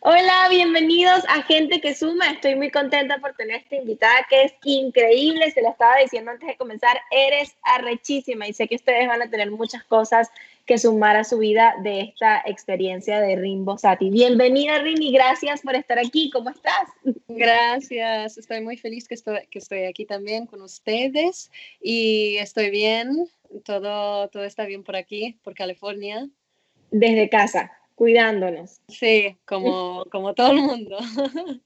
Hola, bienvenidos a Gente que Suma. Estoy muy contenta por tener esta invitada que es increíble. Se la estaba diciendo antes de comenzar, eres arrechísima y sé que ustedes van a tener muchas cosas que sumar a su vida de esta experiencia de Rimbo Sati. Bienvenida, Rini, gracias por estar aquí. ¿Cómo estás? Gracias, estoy muy feliz que estoy, que estoy aquí también con ustedes y estoy bien. Todo, todo está bien por aquí, por California. Desde casa cuidándonos. Sí, como, como todo el mundo.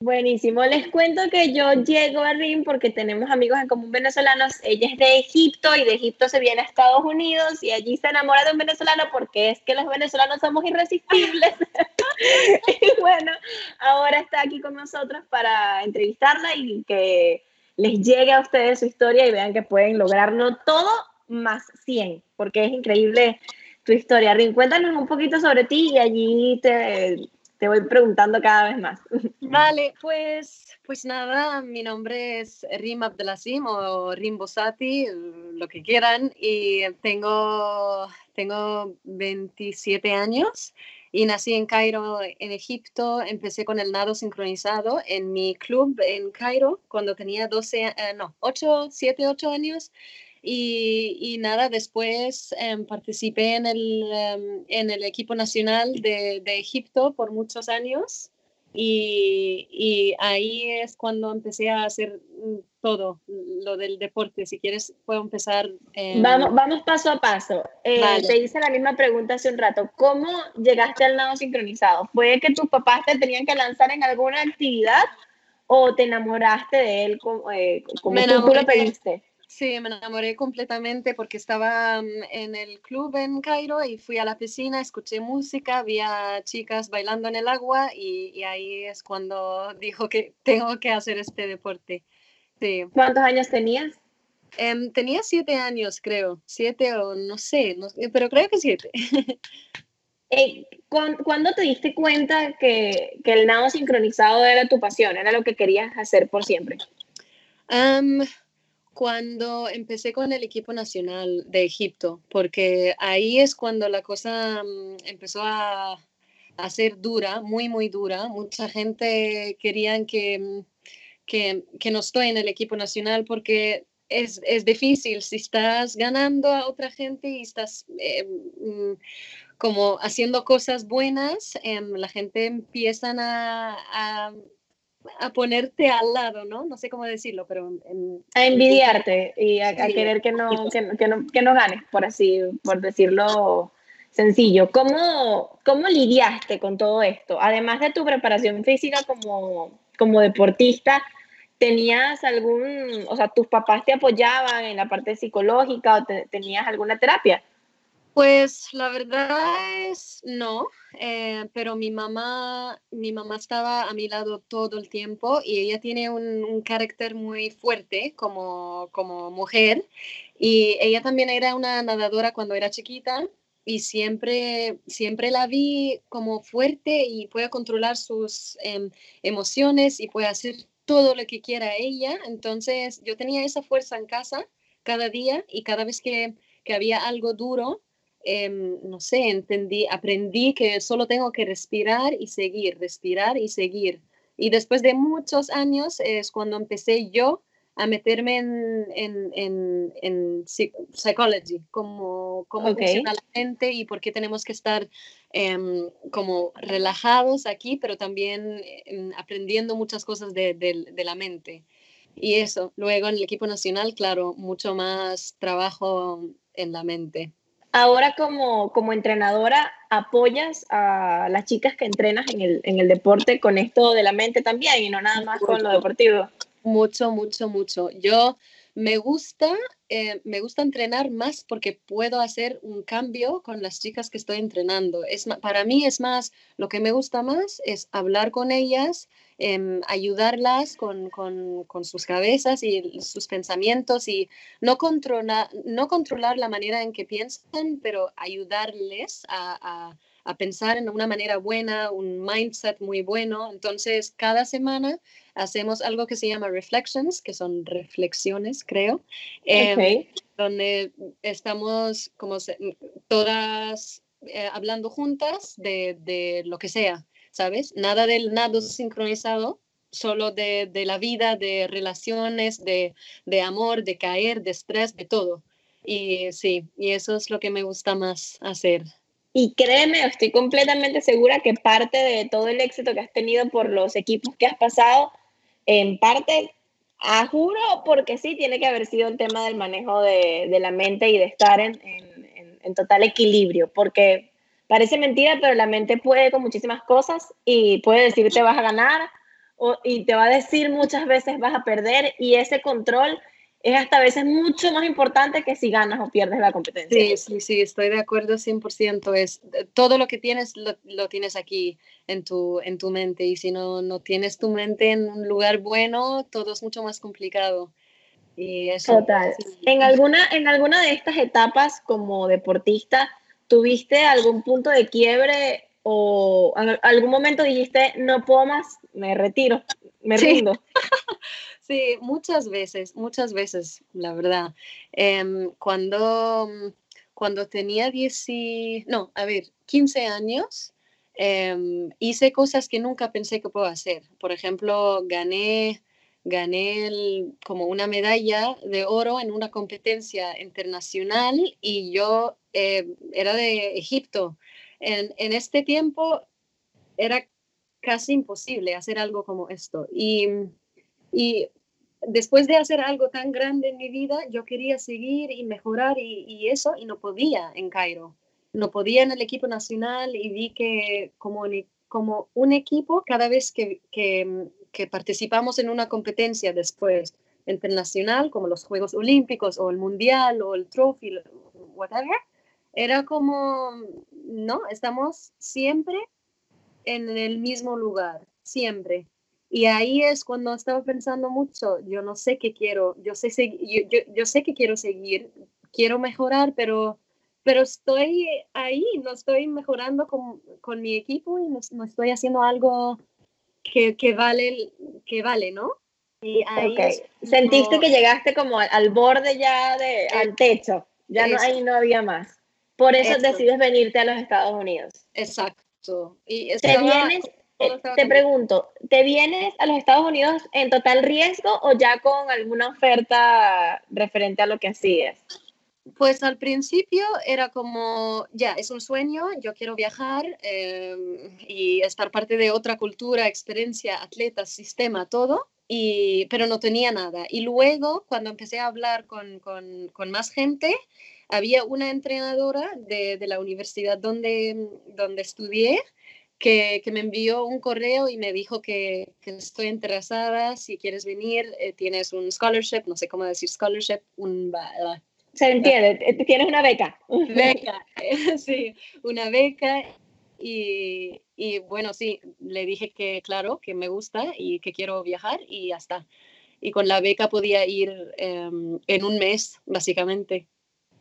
Buenísimo. Les cuento que yo llego a RIM porque tenemos amigos en común venezolanos. Ella es de Egipto y de Egipto se viene a Estados Unidos y allí se enamora de un venezolano porque es que los venezolanos somos irresistibles. y bueno, ahora está aquí con nosotros para entrevistarla y que les llegue a ustedes su historia y vean que pueden lograrlo todo más 100, porque es increíble tu historia. Rin, cuéntanos un poquito sobre ti y allí te, te voy preguntando cada vez más. Vale, pues, pues nada, mi nombre es Rim Abdelasim o Rim Bosati, lo que quieran, y tengo, tengo 27 años y nací en Cairo, en Egipto. Empecé con el nado sincronizado en mi club en Cairo cuando tenía 12, eh, no, 8, 7, 8 años. Y, nada, después em, participé en el, em, en el equipo nacional de, de, Egipto por muchos años y, y, ahí es cuando empecé a hacer mm, todo lo del deporte. Si quieres, puedo empezar. Vamos, vamos paso a paso. Eh, te hice la misma pregunta hace un rato. ¿Cómo llegaste al nado sincronizado? ¿Fue que tus papás te tenían que lanzar en alguna actividad o te enamoraste de él como, eh, como tú, tú lo pediste? Sí, me enamoré completamente porque estaba mm, en el club en Cairo y fui a la piscina, escuché música, había chicas bailando en el agua y, ahí es cuando dijo que tengo que hacer este deporte. Sí. ¿Cuántos años tenías? Em, tenía siete años, creo, siete o no sé, pero creo que siete. Eh, ¿Cuándo te diste cuenta que, que, el nado sincronizado era tu pasión, era lo que querías hacer por siempre? Um, cuando empecé con el equipo nacional de Egipto, porque ahí es cuando la cosa mm, empezó a, ser dura, muy, muy dura. Mucha gente quería mm, que, que, no estoy en el equipo nacional porque es, difícil. Si estás ganando a otra gente y estás eh, mm, como haciendo cosas buenas, em, la gente empieza a a ponerte al lado, ¿no? No sé cómo decirlo, pero... a envidiarte y a, querer que no, que, que, no, que no ganes, por así, por decirlo sencillo. ¿Cómo, ¿Cómo lidiaste con todo esto? Además de tu preparación física como, como deportista, ¿tenías algún, o sea, tus papás te apoyaban en la parte psicológica o tenías alguna terapia? Pues la verdad es no, eh, pero mi mamá, mi mamá estaba a mi lado todo el tiempo y ella tiene un, carácter muy fuerte como, como mujer y ella también era una nadadora cuando era chiquita y siempre, siempre la vi como fuerte y puede controlar sus em, emociones y puede hacer todo lo que quiera ella. Entonces yo tenía esa fuerza en casa cada día y cada vez que, que había algo duro, Em, no sé, entendí, aprendí que solo tengo que respirar y seguir, respirar y seguir. Y después de muchos años es cuando empecé yo a meterme en, en, en, en psychology, como cómo funciona la mente y por qué tenemos que estar em, como relajados aquí, pero también em, aprendiendo muchas cosas de, de, la mente. Y eso, luego en el equipo nacional, claro, mucho más trabajo en la mente. Ahora como, como entrenadora, ¿apoyas a las chicas que entrenas en el, en el deporte con esto de la mente también y no nada más con lo deportivo? Mucho, mucho, mucho. Yo me gusta, eh, me gusta entrenar más porque puedo hacer un cambio con las chicas que estoy entrenando. Es, para mí es más, lo que me gusta más es hablar con ellas, em, ayudarlas con, con, con, sus cabezas y sus pensamientos y no, controlar no controlar la manera en que piensan, pero ayudarles a, a a pensar en una manera buena, un mindset muy bueno. Entonces, cada semana hacemos algo que se llama reflections, que son reflexiones, creo, em, donde estamos como todas eh, hablando juntas de, de, lo que sea. ¿Sabes? Nada del nado sincronizado, solo de, la vida, de relaciones, de, de, amor, de caer, de estrés, de todo. Y sí, y eso es lo que me gusta más hacer. Y créeme, estoy completamente segura que parte de todo el éxito que has tenido por los equipos que has pasado, en parte, a juro, porque sí, tiene que haber sido el tema del manejo de, de la mente y de estar en, en, en total equilibrio, porque parece mentira, pero la mente puede con muchísimas cosas y puede decirte vas a ganar y te va a decir muchas veces vas a perder y ese control es hasta a veces mucho más importante que si ganas o pierdes la competencia. Sí, sí, sí, estoy de acuerdo 100%. Es, todo lo que tienes lo, tienes aquí en tu, en tu mente y si no, no tienes tu mente en un lugar bueno, todo es mucho más complicado. Y eso, Total. En, alguna, en alguna de estas etapas como deportista, ¿tuviste algún punto de quiebre o algún momento dijiste, no puedo más, me retiro, me rindo? Sí, muchas veces, muchas veces, la verdad. Em, cuando, cuando tenía 10, no, a ver, 15 años, em, hice cosas que nunca pensé que puedo hacer. Por ejemplo, gané, gané como una medalla de oro en una competencia internacional y yo eh, era de Egipto. En, en este tiempo era casi imposible hacer algo como esto. Y y después de hacer algo tan grande en mi vida, yo quería seguir y mejorar y, eso, y no podía en Cairo. No podía en el equipo nacional y vi que como, como un equipo, cada vez que, que, que participamos en una competencia después internacional, como los Juegos Olímpicos o el Mundial o el Trophy, whatever, era como, no, estamos siempre en el mismo lugar, siempre. Y ahí es cuando estaba pensando mucho, yo no sé qué quiero, yo sé, yo, yo, sé que quiero seguir, quiero mejorar, pero, pero estoy ahí, no estoy mejorando con, con mi equipo y no, no, estoy haciendo algo que, que, vale, que vale, ¿no? Y ahí Sentiste que llegaste como al, borde ya, de, al techo, ya no, ahí no había más. Por eso, decides venirte a los Estados Unidos. Exacto. Y ¿Te vienes eh, te pregunto, ¿te vienes a los Estados Unidos en total riesgo o ya con alguna oferta referente a lo que hacías? Pues al principio era como, ya, es un sueño, yo quiero viajar em, y estar parte de otra cultura, experiencia, atletas, sistema, todo, y, pero no tenía nada. Y luego, cuando empecé a hablar con, con, más gente, había una entrenadora de, de la universidad donde, donde estudié que, me envió un correo y me dijo que, estoy interesada, si quieres venir, eh, tienes un scholarship, no sé cómo decir scholarship, un... Se entiende, eh, tienes una beca. Beca, sí, una beca. Y, y, bueno, sí, le dije que claro, que me gusta y que quiero viajar y ya está. Y con la beca podía ir em, en un mes, básicamente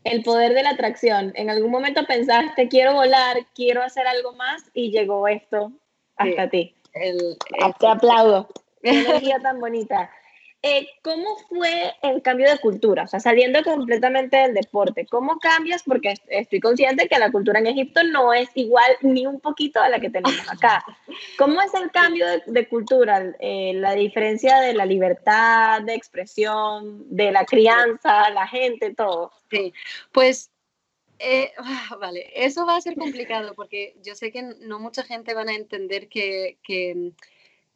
el poder de la atracción. En algún momento pensaste, quiero volar, quiero hacer algo más y llegó esto hasta ti. Te aplaudo. Qué energía tan bonita. Eh, ¿cómo fue el cambio de cultura? O sea, saliendo completamente del deporte, ¿cómo cambias? Porque estoy consciente que la cultura en Egipto no es igual ni un poquito a la que tenemos acá. ¿Cómo es el cambio de, cultura? Eh, la diferencia de la libertad de expresión, de la crianza, la gente, todo. Sí, pues eh, ah, vale, eso va a ser complicado porque yo sé que no mucha gente van a entender que, que,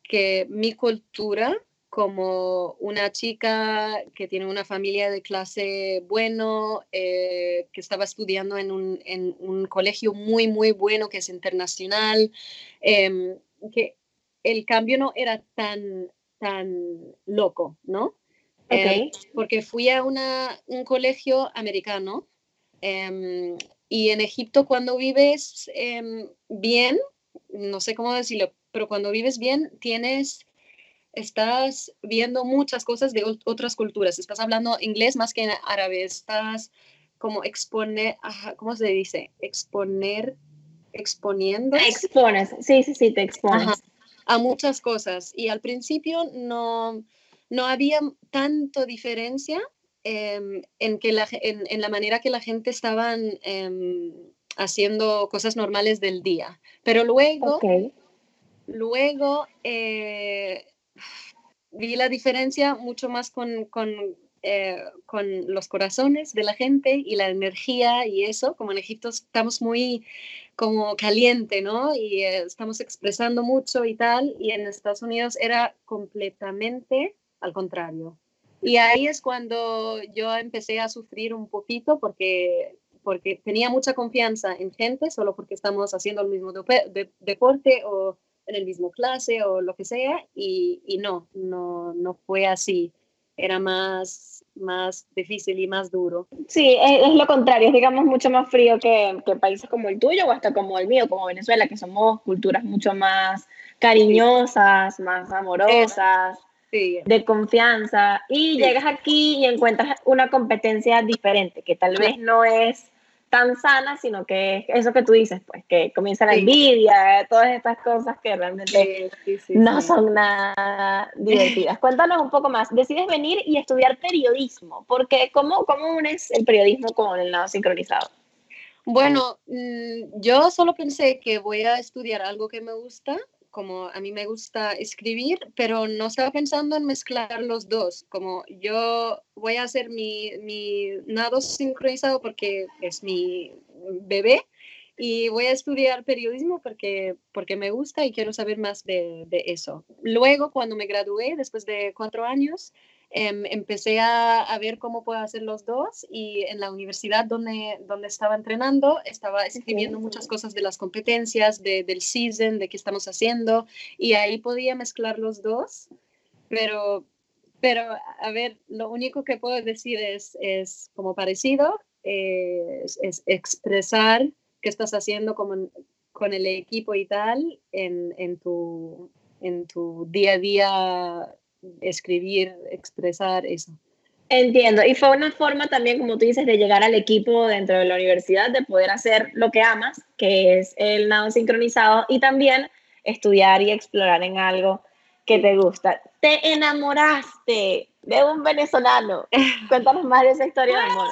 que mi cultura como una chica que tiene una familia de clase bueno, eh, que estaba estudiando en un, colegio muy, muy bueno, que es internacional, em, que el cambio no era tan, tan loco, ¿no? Em, porque fui a una, un colegio americano em, y en Egipto cuando vives bien, no sé cómo decirlo, pero cuando vives bien tienes estás viendo muchas cosas de otras culturas, estás hablando inglés más que en árabe, estás como exponer, ¿cómo se dice? Exponer, exponiendo. Expones, sí, sí, sí, te expones. a muchas cosas. Y al principio no, no había tanto diferencia em, en, que la, en, la manera que la gente estaban em, haciendo cosas normales del día. Pero luego luego eh, vi la diferencia mucho más con, con, eh, con, los corazones de la gente y la energía y eso. Como en Egipto estamos muy como caliente, ¿no? Y eh, estamos expresando mucho y tal. Y en Estados Unidos era completamente al contrario. Y ahí es cuando yo empecé a sufrir un poquito porque, porque tenía mucha confianza en gente, solo porque estamos haciendo el mismo deporte o en el mismo clase o lo que sea, y, y no, no, no fue así. Era más, más difícil y más duro. Sí, es, lo contrario, es digamos mucho más frío que, que, países como el tuyo o hasta como el mío, como Venezuela, que somos culturas mucho más cariñosas, más amorosas de confianza y llegas aquí y encuentras una competencia diferente, que tal vez no es tan sana, sino que es eso que tú dices, pues, que comienza la envidia, todas estas cosas que realmente no son nada divertidas. Cuéntanos un poco más. Decides venir y estudiar periodismo, porque ¿cómo, cómo unes el periodismo con el lado sincronizado? Bueno, mm, yo solo pensé que voy a estudiar algo que me gusta como a mí me gusta escribir, pero no estaba pensando en mezclar los dos, como yo voy a hacer mi, mi nado sincronizado porque es mi bebé y voy a estudiar periodismo porque, porque me gusta y quiero saber más de, de eso. Luego, cuando me gradué, después de cuatro años, Em, empecé a, ver cómo puedo hacer los dos y en la universidad donde, donde estaba entrenando estaba escribiendo muchas cosas de las competencias, de, del season, de qué estamos haciendo y ahí podía mezclar los dos, pero, pero a ver, lo único que puedo decir es, es como parecido, es, es, expresar qué estás haciendo con, con el equipo y tal en, en, tu, en tu día a día escribir, expresar eso. Entiendo, y fue una forma también, como tú dices, de llegar al equipo dentro de la universidad, de poder hacer lo que amas, que es el nado sincronizado, y también estudiar y explorar en algo que te gusta. Te enamoraste de un venezolano. Cuéntanos más de esa historia de amor.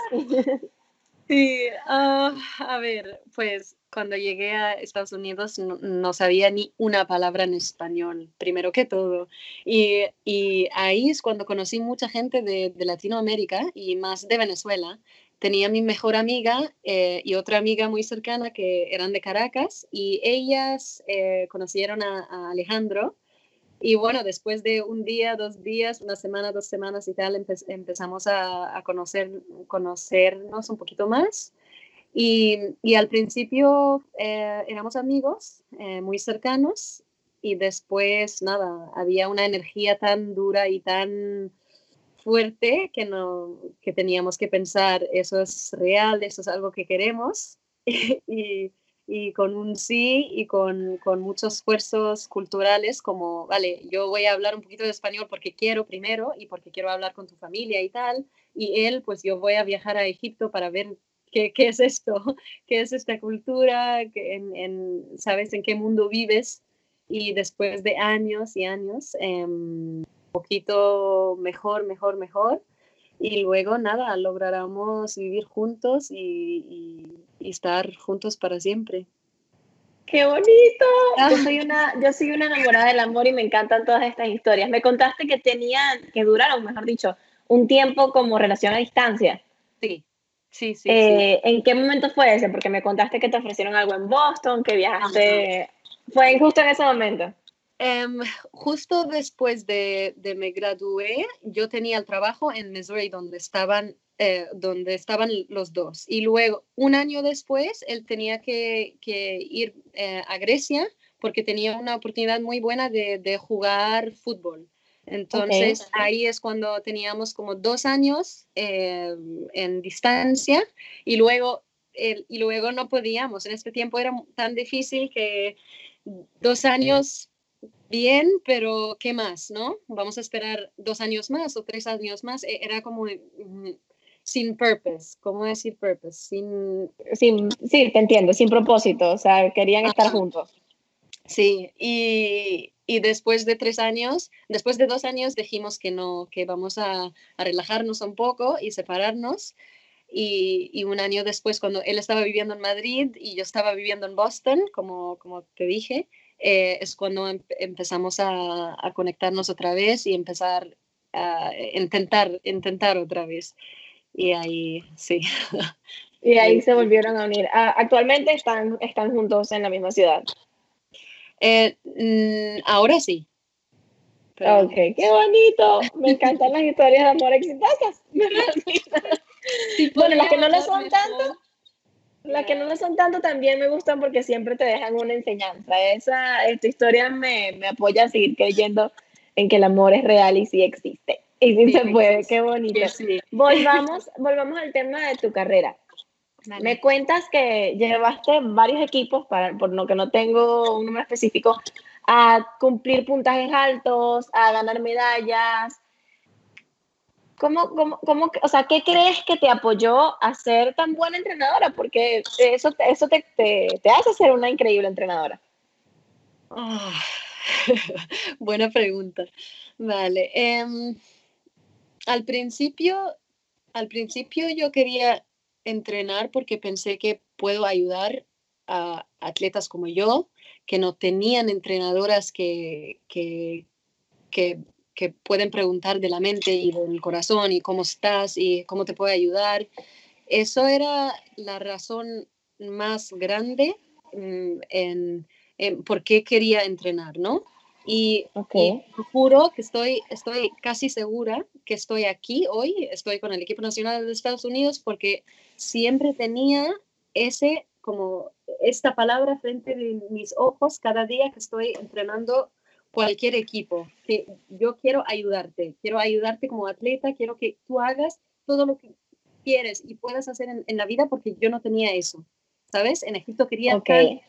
Sí, ah, a ver, pues cuando llegué a Estados Unidos no, sabía ni una palabra en español, primero que todo. Y, y ahí es cuando conocí mucha gente de, de, Latinoamérica y más de Venezuela. Tenía mi mejor amiga eh, y otra amiga muy cercana que eran de Caracas y ellas eh, conocieron a Alejandro y bueno, después de un día, dos días, una semana, dos semanas y tal, empezamos a, conocer, conocernos un poquito más. Y, y al principio eh, éramos amigos, eh, muy cercanos, y después, nada, había una energía tan dura y tan fuerte que, no, que teníamos que pensar, eso es real, eso es algo que queremos. y, y con un sí y con, con, muchos esfuerzos culturales como, vale, yo voy a hablar un poquito de español porque quiero primero y porque quiero hablar con tu familia y tal, y él, pues yo voy a viajar a Egipto para ver qué, qué es esto, qué es esta cultura, en, en, sabes en qué mundo vives, y después de años y años, eh, un poquito mejor, mejor, mejor, y luego nada, lograremos vivir juntos y, y, estar juntos para siempre. ¡Qué bonito! Ah. Yo soy, una, yo soy una enamorada del amor y me encantan todas estas historias. Me contaste que tenían, que duraron, mejor dicho, un tiempo como relación a distancia. Sí, sí, sí. Eh, ¿En qué momento fue ese? Porque me contaste que te ofrecieron algo en Boston, que viajaste. ¿Fue justo en ese momento? Em, justo después de, de, me gradué, yo tenía el trabajo en Missouri donde estaban, eh, donde estaban los dos. Y luego, un año después, él tenía que, que ir eh, a Grecia porque tenía una oportunidad muy buena de, de jugar fútbol. Entonces ahí es cuando teníamos como dos años em, en distancia y luego, y luego no podíamos. En este tiempo era tan difícil que dos años bien, pero ¿qué más, no? Vamos a esperar dos años más o tres años más. E, era como mm, sin purpose, ¿cómo decir purpose? Sin... sin sí, te entiendo, sin propósito, o sea, querían estar juntos. Sí, y, y, después de tres años, después de dos años dijimos que no, que vamos a, a relajarnos un poco y separarnos. Y, y, un año después, cuando él estaba viviendo en Madrid y yo estaba viviendo en Boston, como, como te dije, eh, es cuando em, empezamos a, a, conectarnos otra vez y empezar a intentar, intentar otra vez. Y ahí, sí. Y ahí se volvieron a unir. Ah, actualmente están, están juntos en la misma ciudad. Eh, mm, ahora sí. Ok, qué bonito. Me encantan las historias de amor exitosas. bueno, las que no lo son tanto, las que no lo son tanto también me gustan porque siempre te dejan una enseñanza. Esa, esta historia me, me apoya a seguir creyendo en que el amor es real y sí existe. Y sí, se puede, qué bonito. Volvamos, volvamos al tema de tu carrera. Me cuentas que llevaste varios equipos, para, por lo que no tengo un número específico, a cumplir puntajes altos, a ganar medallas. ¿Cómo, cómo, cómo, o sea, ¿qué crees que te apoyó a ser tan buena entrenadora? Porque eso, eso te, te, te hace ser una increíble entrenadora. Ah, buena pregunta. Vale. Em, al principio, al principio yo quería entrenar porque pensé que puedo ayudar a atletas como yo, que no tenían entrenadoras que, que, que, pueden preguntar de la mente y del corazón y cómo estás y cómo te puede ayudar. Eso era la razón más grande mm, en, en por qué quería entrenar, ¿no? Y, juro que estoy, estoy casi segura que estoy aquí hoy, estoy con el equipo nacional de Estados Unidos porque siempre tenía ese, como esta palabra frente a mis ojos cada día que estoy entrenando cualquier equipo. Que yo quiero ayudarte, quiero ayudarte como atleta, quiero que tú hagas todo lo que quieres y puedas hacer en, la vida porque yo no tenía eso. ¿Sabes? En Egipto quería okay.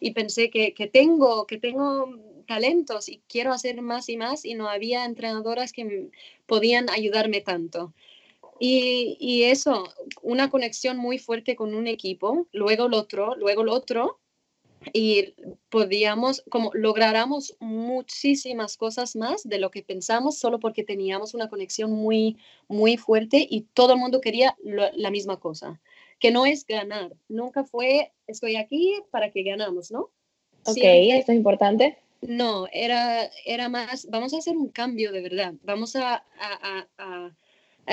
y pensé que, que tengo, que tengo talentos y quiero hacer más y más y no había entrenadoras que podían ayudarme tanto. Y, y, eso, una conexión muy fuerte con un equipo, luego el otro, luego el otro, y podíamos, como lográramos muchísimas cosas más de lo que pensamos solo porque teníamos una conexión muy, muy fuerte y todo el mundo quería la misma cosa, que no es ganar, nunca fue estoy aquí para que ganamos, ¿no? Ok, esto es importante. No, era, era más, vamos a hacer un cambio de verdad, vamos a,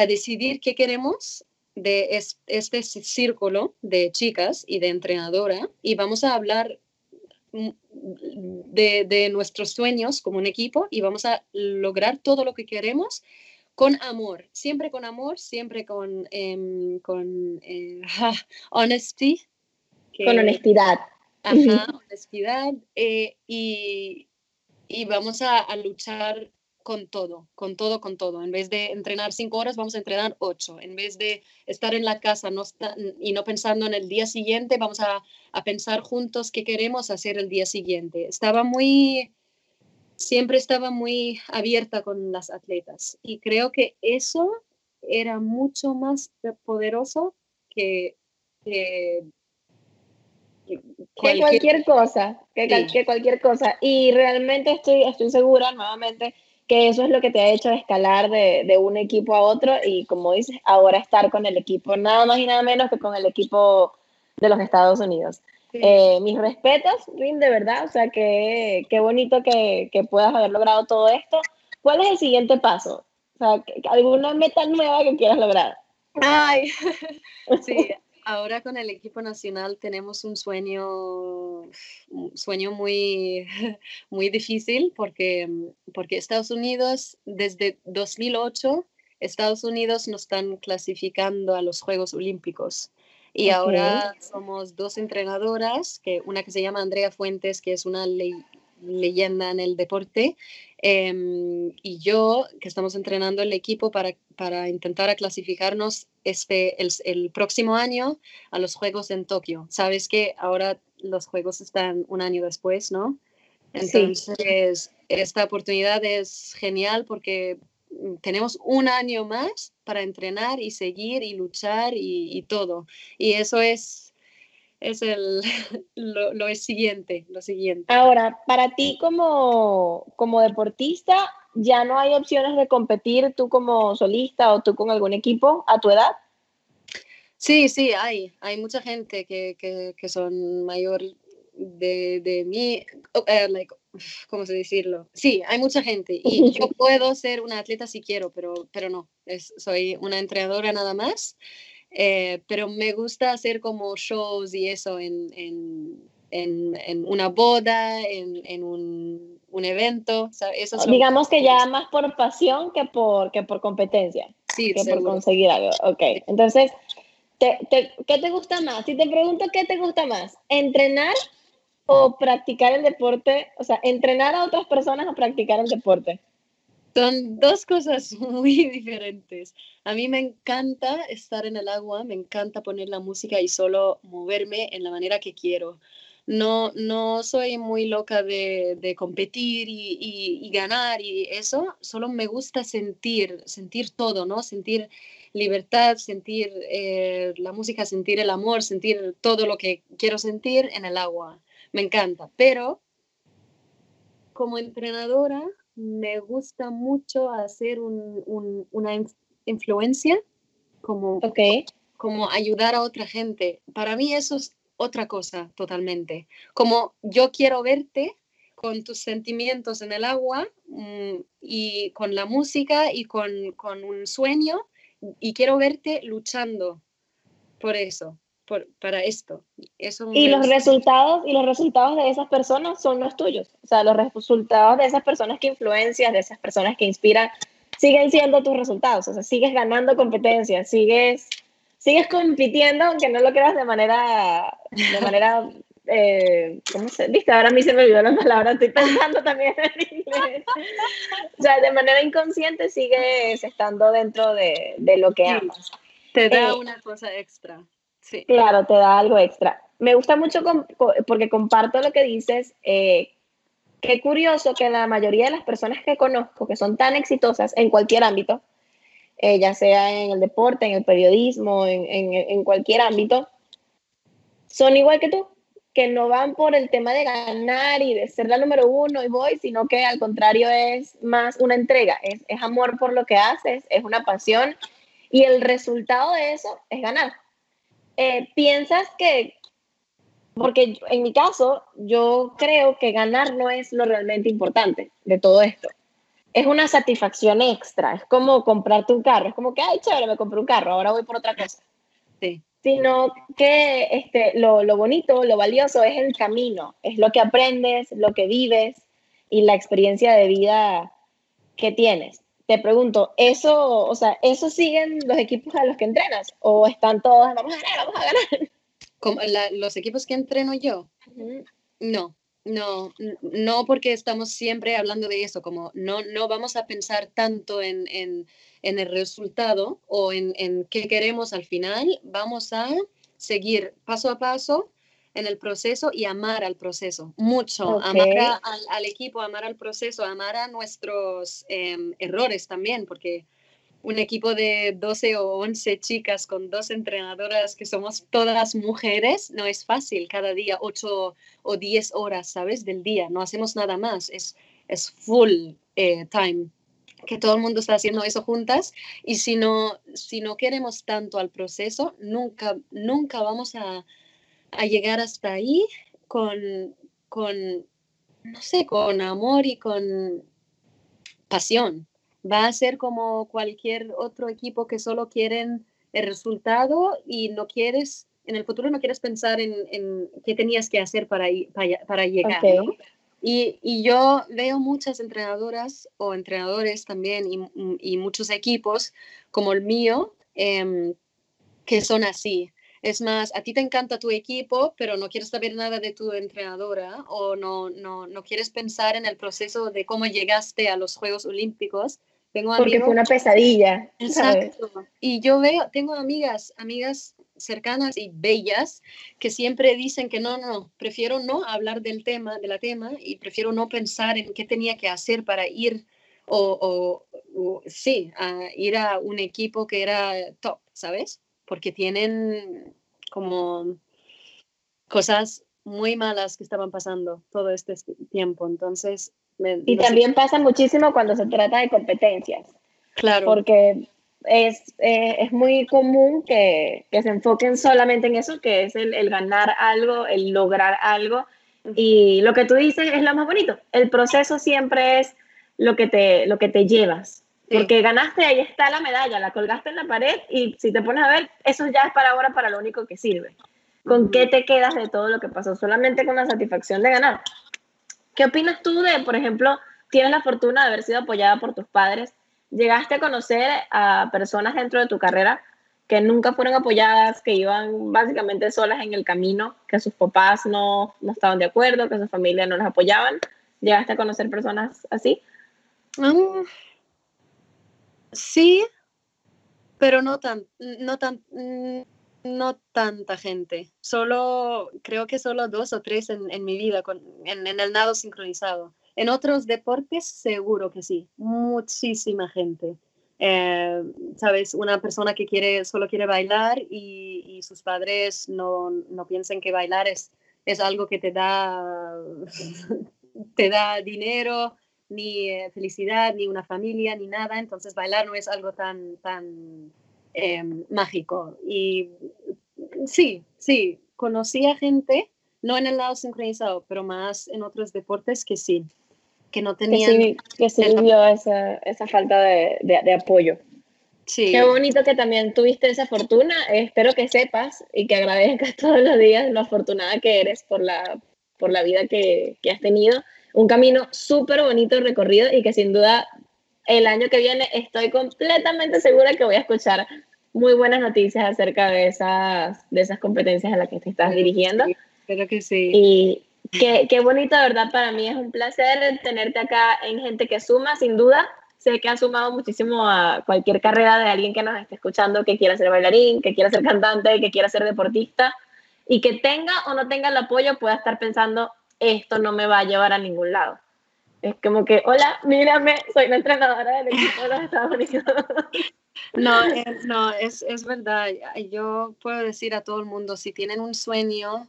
decidir qué queremos de este círculo de chicas y de entrenadora y vamos a hablar mm, de, nuestros sueños como un equipo y vamos a lograr todo lo que queremos con amor, siempre con amor, siempre con, em, con eh, honesty. con honestidad. Ajá, honestidad. Eh, y, y, vamos a, luchar con todo, con todo, con todo. En vez de entrenar cinco horas, vamos a entrenar ocho. En vez de estar en la casa no y no pensando en el día siguiente, vamos a, a, pensar juntos qué queremos hacer el día siguiente. Estaba muy, siempre estaba muy abierta con las atletas y creo que eso era mucho más poderoso que, que que cualquier cosa, que, cualquier cosa. Y realmente estoy, estoy segura nuevamente que eso es lo que te ha hecho escalar de, de, un equipo a otro y como dices, ahora estar con el equipo, nada más y nada menos que con el equipo de los Estados Unidos. Eh, mis respetos, Rin, de verdad, o sea, que, qué bonito que, que, puedas haber logrado todo esto. ¿Cuál es el siguiente paso? O sea, ¿alguna meta nueva que quieras lograr? Ay, sí, ahora con el equipo nacional tenemos un sueño, un sueño muy, muy difícil porque, porque Estados Unidos, desde 2008, Estados Unidos nos están clasificando a los Juegos Olímpicos. Y ahora somos dos entrenadoras, que una que se llama Andrea Fuentes, que es una leyenda en el deporte, em, y yo, que estamos entrenando el equipo para, para intentar clasificarnos este, el, próximo año a los Juegos en Tokio. Sabes que ahora los Juegos están un año después, ¿no? Entonces, esta oportunidad es genial porque tenemos un año más para entrenar y seguir y luchar y, todo. Y eso es, es el, lo, lo, siguiente, lo siguiente. Ahora, para ti como, como deportista, ¿ya no hay opciones de competir tú como solista o tú con algún equipo a tu edad? Sí, sí, hay. Hay mucha gente que, que, que son mayor de, de mí, uh, like, ¿cómo se decirlo? Sí, hay mucha gente y yo puedo ser una atleta si quiero, pero, pero no, es, soy una entrenadora nada más. Eh, pero me gusta hacer como shows y eso en, en, en, una boda, en, un, un, evento. Eso Digamos que ya más por pasión que por, que por competencia. Sí, que por conseguir algo. Ok, entonces, te, te, ¿qué te gusta más? Si te pregunto qué te gusta más, ¿entrenar o practicar el deporte? O sea, ¿entrenar a otras personas o practicar el deporte? Son dos cosas muy diferentes. A mí me encanta estar en el agua, me encanta poner la música y solo moverme en la manera que quiero. No, no soy muy loca de, de competir y, y, ganar y eso, solo me gusta sentir, sentir todo, ¿no? Sentir libertad, sentir eh, la música, sentir el amor, sentir todo lo que quiero sentir en el agua. Me encanta, pero como entrenadora me gusta mucho hacer una influencia, como, como ayudar a otra gente. Para mí eso es otra cosa totalmente. Como yo quiero verte con tus sentimientos en el agua mm, y con la música y con, un sueño y quiero verte luchando por eso para esto. Eso y los resultados y los resultados de esas personas son los tuyos. O sea, los resultados de esas personas que influencias, de esas personas que inspiran, siguen siendo tus resultados. O sea, sigues ganando competencias, sigues, sigues compitiendo, aunque no lo creas de manera, de manera, eh, ¿cómo se? Viste, ahora a mí se me olvidó la palabra, estoy pensando también en inglés. O sea, de manera inconsciente sigues estando dentro de, de lo que amas. Te da eh, una cosa extra. Claro, te da algo extra. Me gusta mucho porque comparto lo que dices. Eh, qué curioso que la mayoría de las personas que conozco, que son tan exitosas en cualquier ámbito, eh, ya sea en el deporte, en el periodismo, en, en, cualquier ámbito, son igual que tú, que no van por el tema de ganar y de ser la número uno y voy, sino que al contrario es más una entrega, es, es amor por lo que haces, es una pasión y el resultado de eso es ganar. Eh, piensas que, porque en mi caso, yo creo que ganar no es lo realmente importante de todo esto. Es una satisfacción extra, es como comprarte un carro, es como que, ay, chévere, me compré un carro, ahora voy por otra cosa. Sí. Sino que este, lo, lo bonito, lo valioso es el camino, es lo que aprendes, lo que vives y la experiencia de vida que tienes te pregunto, ¿eso, o sea, eso siguen los equipos a los que entrenas? ¿O están todos, vamos a ganar, vamos a ganar? Como los equipos que entreno yo, no, no, no porque estamos siempre hablando de eso, como no, no vamos a pensar tanto en, en, en el resultado o en, en qué queremos al final, vamos a seguir paso a paso en el proceso y amar al proceso, mucho, amar al, equipo, amar al proceso, amar a nuestros em, errores también, porque un equipo de 12 o 11 chicas con dos entrenadoras que somos todas mujeres no es fácil cada día, 8 o 10 horas, ¿sabes? Del día, no hacemos nada más, es, es full eh, time que todo el mundo está haciendo eso juntas y si no, si no queremos tanto al proceso, nunca, nunca vamos a, a llegar hasta ahí con, con, no sé, con amor y con pasión. Va a ser como cualquier otro equipo que solo quieren el resultado y no quieres, en el futuro no quieres pensar en, en qué tenías que hacer para, para, llegar. Y, y, yo veo muchas entrenadoras o entrenadores también y, y muchos equipos como el mío em, que son así. Es más, a ti te encanta tu equipo, pero no quieres saber nada de tu entrenadora o no, no, no quieres pensar en el proceso de cómo llegaste a los Juegos Olímpicos. Tengo Porque fue una pesadilla. Exacto. Y yo veo, tengo amigas, amigas cercanas y bellas que siempre dicen que no, no, prefiero no hablar del tema, de la tema y prefiero no pensar en qué tenía que hacer para ir o, o sí, a ir a un equipo que era top, ¿sabes? Porque tienen como cosas muy malas que estaban pasando todo este tiempo. Entonces, y también pasa muchísimo cuando se trata de competencias. Claro. Porque es, eh, es muy común que, que, se enfoquen solamente en eso, que es el, el, ganar algo, el lograr algo, Y lo que tú dices es lo más bonito. El proceso siempre es lo que te, lo que te llevas. Porque ganaste, ahí está la medalla, la colgaste en la pared y si te pones a ver, eso ya es para ahora para lo único que sirve. ¿Con qué te quedas de todo lo que pasó? Solamente con la satisfacción de ganar. ¿Qué opinas tú de, por ejemplo, tienes la fortuna de haber sido apoyada por tus padres? ¿Llegaste a conocer a personas dentro de tu carrera que nunca fueron apoyadas, que iban básicamente solas en el camino, que sus papás no, no estaban de acuerdo, que su familia no las apoyaban? ¿Llegaste a conocer personas así? Mm, sí, pero no tan, no tan, no tanta gente. Solo, creo que solo dos o tres en, en mi vida con, en, en, el nado sincronizado. En otros deportes, seguro que sí. Muchísima gente. Eh, Sabes, una persona que quiere, solo quiere bailar y, y sus padres no, no piensan que bailar es, es algo que te da, te da dinero, ni eh, felicidad, ni una familia, ni nada. Entonces bailar no es algo tan, tan eh, mágico. Y sí, sí, conocí a gente, no en el lado sincronizado, pero más en otros deportes que sí, que no tenían... Que sí, que sí vio esa, esa, falta de, de, de apoyo. Sí. Qué bonito que también tuviste esa fortuna. Espero que sepas y que agradezcas todos los días lo afortunada que eres por la, por la vida que, que has tenido un camino súper bonito recorrido y que sin duda el año que viene estoy completamente segura que voy a escuchar muy buenas noticias acerca de esas, de esas competencias a las que te estás dirigiendo. Sí, espero que sí. Y qué, qué bonito, de verdad, para mí es un placer tenerte acá en Gente que Suma, sin duda. Sé que ha sumado muchísimo a cualquier carrera de alguien que nos esté escuchando, que quiera ser bailarín, que quiera ser cantante, que quiera ser deportista y que tenga o no tenga el apoyo pueda estar pensando esto no me va a llevar a ningún lado. Es como que, hola, mírame, soy la entrenadora del equipo de los Estados Unidos. No, es, no, es, es verdad. Yo puedo decir a todo el mundo, si tienen un sueño,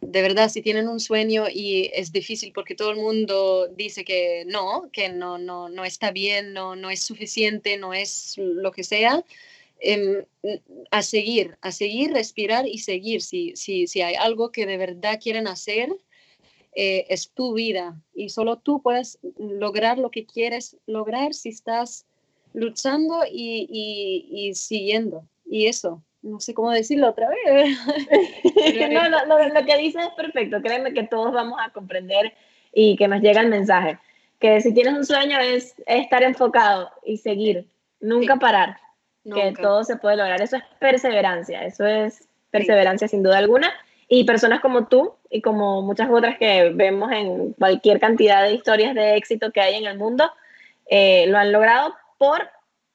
de verdad, si tienen un sueño y es difícil porque todo el mundo dice que no, que no, no, no está bien, no, no es suficiente, no es lo que sea, eh, a seguir, a seguir, respirar y seguir. Si, si, si hay algo que de verdad quieren hacer, eh, es tu vida y solo tú puedes lograr lo que quieres lograr si estás luchando y, y, y siguiendo. Y eso, no sé cómo decirlo otra vez. no, lo, lo, lo, que dices es perfecto, créeme que todos vamos a comprender y que nos llega el mensaje, que si tienes un sueño es, estar enfocado y seguir, nunca sí. parar, nunca. que todo se puede lograr, eso es perseverancia, eso es perseverancia sí. sin duda alguna y personas como tú y como muchas otras que vemos en cualquier cantidad de historias de éxito que hay en el mundo, eh, lo han logrado por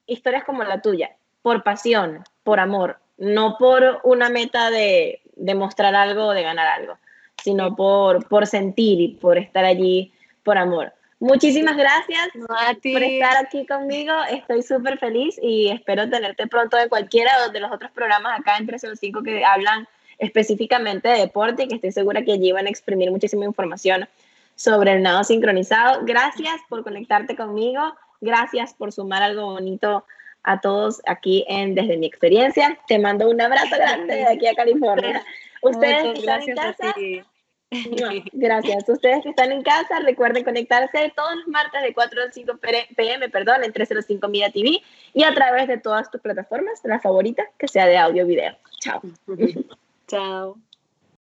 historias como la tuya, por pasión, por amor, no por una meta de, de mostrar algo o de ganar algo, sino por, por sentir y por estar allí por amor. Muchísimas gracias por estar aquí conmigo. Estoy súper feliz y espero tenerte pronto de cualquiera de los otros programas acá en 305 que hablan específicamente de deporte y que estoy segura que allí van a exprimir muchísima información sobre el nado sincronizado. Gracias por conectarte conmigo, gracias por sumar algo bonito a todos aquí en Desde mi experiencia. Te mando un abrazo grande de aquí a California. Ustedes que están en casa, gracias. Ustedes que están en casa, recuerden conectarse todos los martes de 4 a 5 pm, perdón, en 305 Media TV y a través de todas tus plataformas, la favorita que sea de audio video. Chao. Chao.